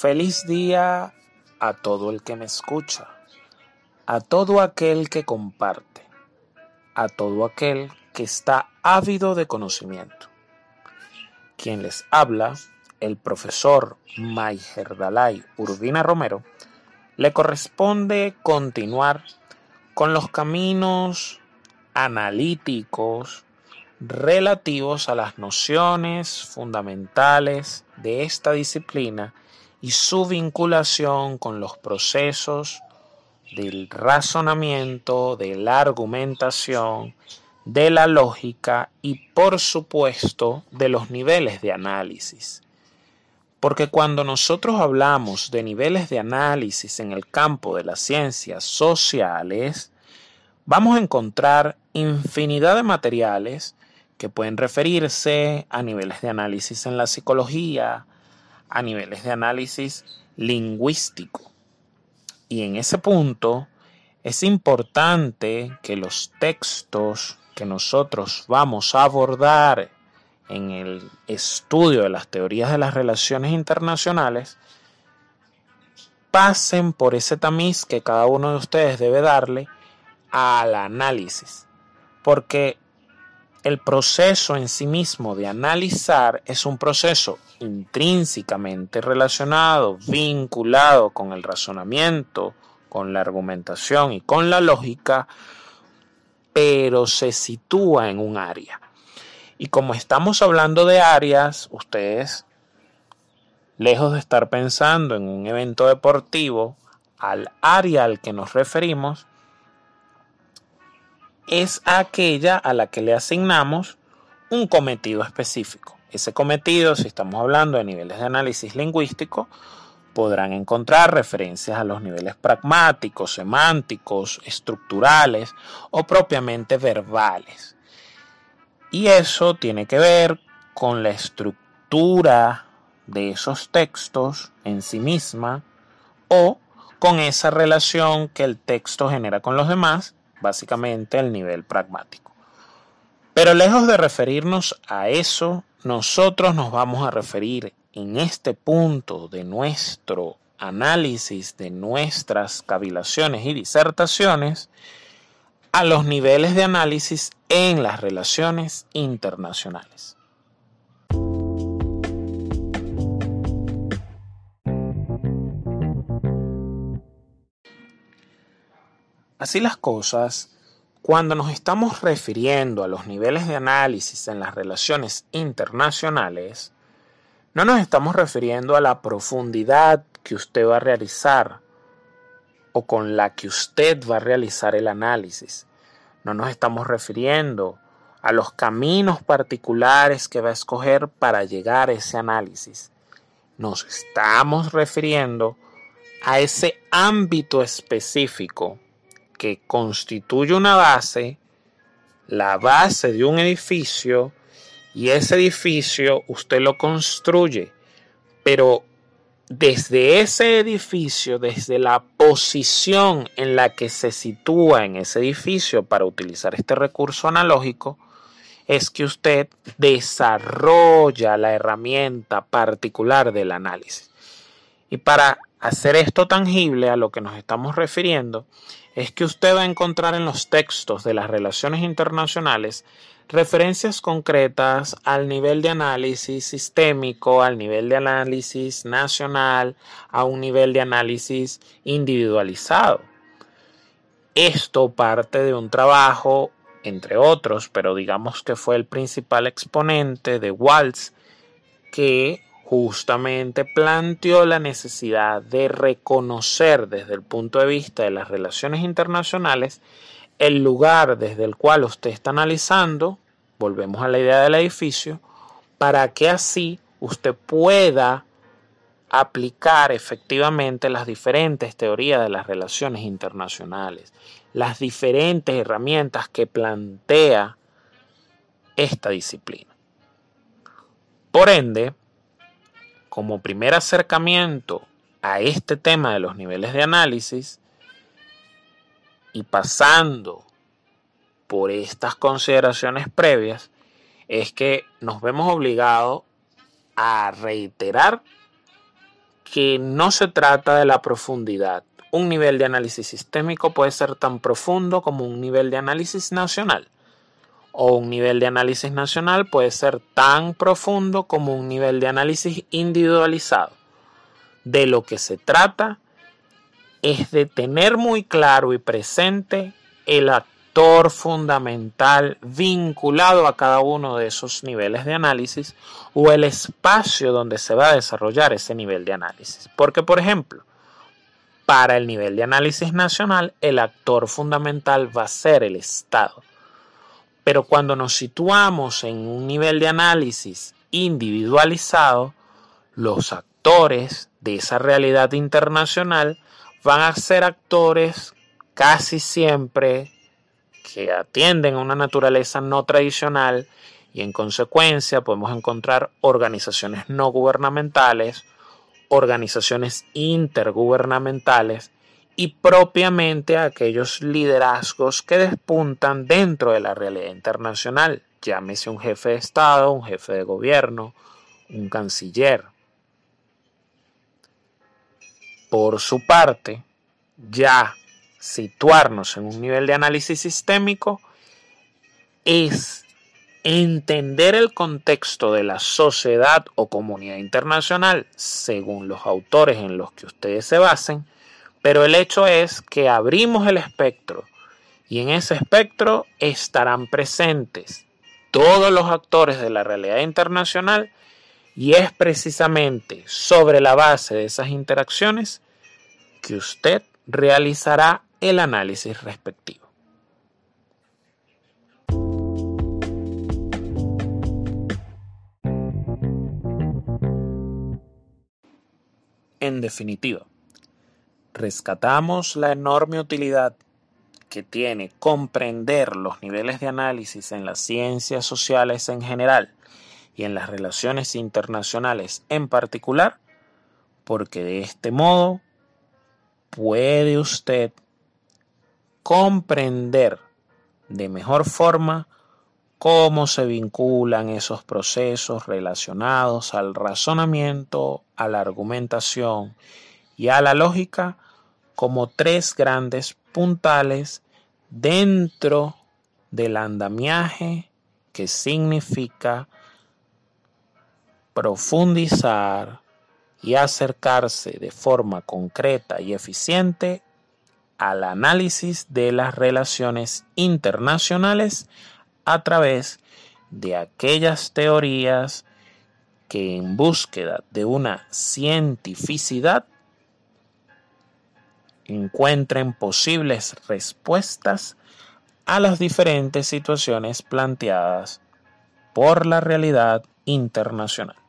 Feliz día a todo el que me escucha, a todo aquel que comparte, a todo aquel que está ávido de conocimiento. Quien les habla, el profesor Mayherdalay Urbina Romero, le corresponde continuar con los caminos analíticos relativos a las nociones fundamentales de esta disciplina y su vinculación con los procesos del razonamiento, de la argumentación, de la lógica y por supuesto de los niveles de análisis. Porque cuando nosotros hablamos de niveles de análisis en el campo de las ciencias sociales, vamos a encontrar infinidad de materiales que pueden referirse a niveles de análisis en la psicología, a niveles de análisis lingüístico. Y en ese punto es importante que los textos que nosotros vamos a abordar en el estudio de las teorías de las relaciones internacionales pasen por ese tamiz que cada uno de ustedes debe darle al análisis. Porque el proceso en sí mismo de analizar es un proceso intrínsecamente relacionado, vinculado con el razonamiento, con la argumentación y con la lógica, pero se sitúa en un área. Y como estamos hablando de áreas, ustedes, lejos de estar pensando en un evento deportivo, al área al que nos referimos es aquella a la que le asignamos un cometido específico. Ese cometido, si estamos hablando de niveles de análisis lingüístico, podrán encontrar referencias a los niveles pragmáticos, semánticos, estructurales o propiamente verbales. Y eso tiene que ver con la estructura de esos textos en sí misma o con esa relación que el texto genera con los demás, básicamente el nivel pragmático. Pero lejos de referirnos a eso, nosotros nos vamos a referir en este punto de nuestro análisis de nuestras cavilaciones y disertaciones a los niveles de análisis en las relaciones internacionales. Así las cosas, cuando nos estamos refiriendo a los niveles de análisis en las relaciones internacionales, no nos estamos refiriendo a la profundidad que usted va a realizar o con la que usted va a realizar el análisis. No nos estamos refiriendo a los caminos particulares que va a escoger para llegar a ese análisis. Nos estamos refiriendo a ese ámbito específico que constituye una base, la base de un edificio, y ese edificio usted lo construye, pero desde ese edificio, desde la posición en la que se sitúa en ese edificio para utilizar este recurso analógico, es que usted desarrolla la herramienta particular del análisis. Y para hacer esto tangible a lo que nos estamos refiriendo, es que usted va a encontrar en los textos de las relaciones internacionales referencias concretas al nivel de análisis sistémico, al nivel de análisis nacional, a un nivel de análisis individualizado. Esto parte de un trabajo, entre otros, pero digamos que fue el principal exponente de Waltz, que justamente planteó la necesidad de reconocer desde el punto de vista de las relaciones internacionales el lugar desde el cual usted está analizando, volvemos a la idea del edificio, para que así usted pueda aplicar efectivamente las diferentes teorías de las relaciones internacionales, las diferentes herramientas que plantea esta disciplina. Por ende, como primer acercamiento a este tema de los niveles de análisis y pasando por estas consideraciones previas, es que nos vemos obligados a reiterar que no se trata de la profundidad. Un nivel de análisis sistémico puede ser tan profundo como un nivel de análisis nacional. O un nivel de análisis nacional puede ser tan profundo como un nivel de análisis individualizado. De lo que se trata es de tener muy claro y presente el actor fundamental vinculado a cada uno de esos niveles de análisis o el espacio donde se va a desarrollar ese nivel de análisis. Porque, por ejemplo, para el nivel de análisis nacional, el actor fundamental va a ser el Estado. Pero cuando nos situamos en un nivel de análisis individualizado, los actores de esa realidad internacional van a ser actores casi siempre que atienden a una naturaleza no tradicional y en consecuencia podemos encontrar organizaciones no gubernamentales, organizaciones intergubernamentales y propiamente aquellos liderazgos que despuntan dentro de la realidad internacional, llámese un jefe de Estado, un jefe de gobierno, un canciller. Por su parte, ya situarnos en un nivel de análisis sistémico es entender el contexto de la sociedad o comunidad internacional según los autores en los que ustedes se basen, pero el hecho es que abrimos el espectro y en ese espectro estarán presentes todos los actores de la realidad internacional y es precisamente sobre la base de esas interacciones que usted realizará el análisis respectivo. En definitiva, rescatamos la enorme utilidad que tiene comprender los niveles de análisis en las ciencias sociales en general y en las relaciones internacionales en particular, porque de este modo puede usted comprender de mejor forma cómo se vinculan esos procesos relacionados al razonamiento, a la argumentación y a la lógica como tres grandes puntales dentro del andamiaje que significa profundizar y acercarse de forma concreta y eficiente al análisis de las relaciones internacionales a través de aquellas teorías que en búsqueda de una cientificidad encuentren posibles respuestas a las diferentes situaciones planteadas por la realidad internacional.